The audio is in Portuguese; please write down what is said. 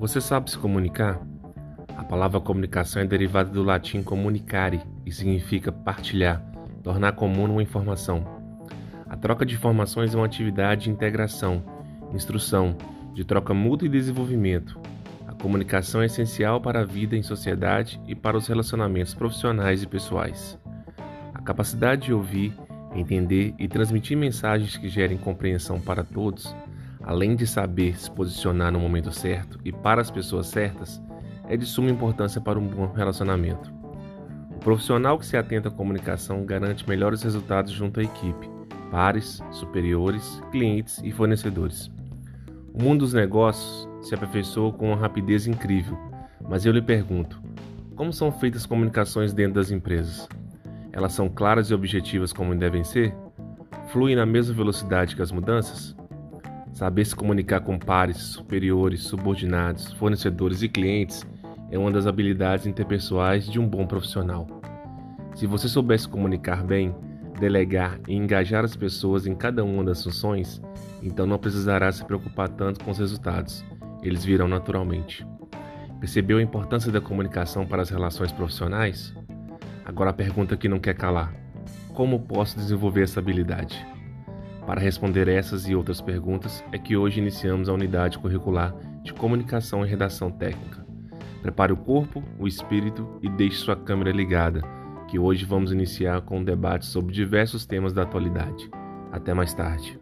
Você sabe se comunicar? A palavra comunicação é derivada do latim comunicare e significa partilhar, tornar comum uma informação. A troca de informações é uma atividade de integração, instrução, de troca mútua e desenvolvimento. A comunicação é essencial para a vida em sociedade e para os relacionamentos profissionais e pessoais. A capacidade de ouvir, entender e transmitir mensagens que gerem compreensão para todos além de saber se posicionar no momento certo e para as pessoas certas, é de suma importância para um bom relacionamento. O profissional que se atenta à comunicação garante melhores resultados junto à equipe, pares, superiores, clientes e fornecedores. O mundo dos negócios se aperfeiçoou com uma rapidez incrível, mas eu lhe pergunto: como são feitas as comunicações dentro das empresas? Elas são claras e objetivas como devem ser? Fluem na mesma velocidade que as mudanças? Saber se comunicar com pares, superiores, subordinados, fornecedores e clientes é uma das habilidades interpessoais de um bom profissional. Se você soubesse comunicar bem, delegar e engajar as pessoas em cada uma das funções, então não precisará se preocupar tanto com os resultados, eles virão naturalmente. Percebeu a importância da comunicação para as relações profissionais? Agora a pergunta que não quer calar: como posso desenvolver essa habilidade? Para responder essas e outras perguntas é que hoje iniciamos a unidade curricular de Comunicação e Redação Técnica. Prepare o corpo, o espírito e deixe sua câmera ligada, que hoje vamos iniciar com um debate sobre diversos temas da atualidade. Até mais tarde.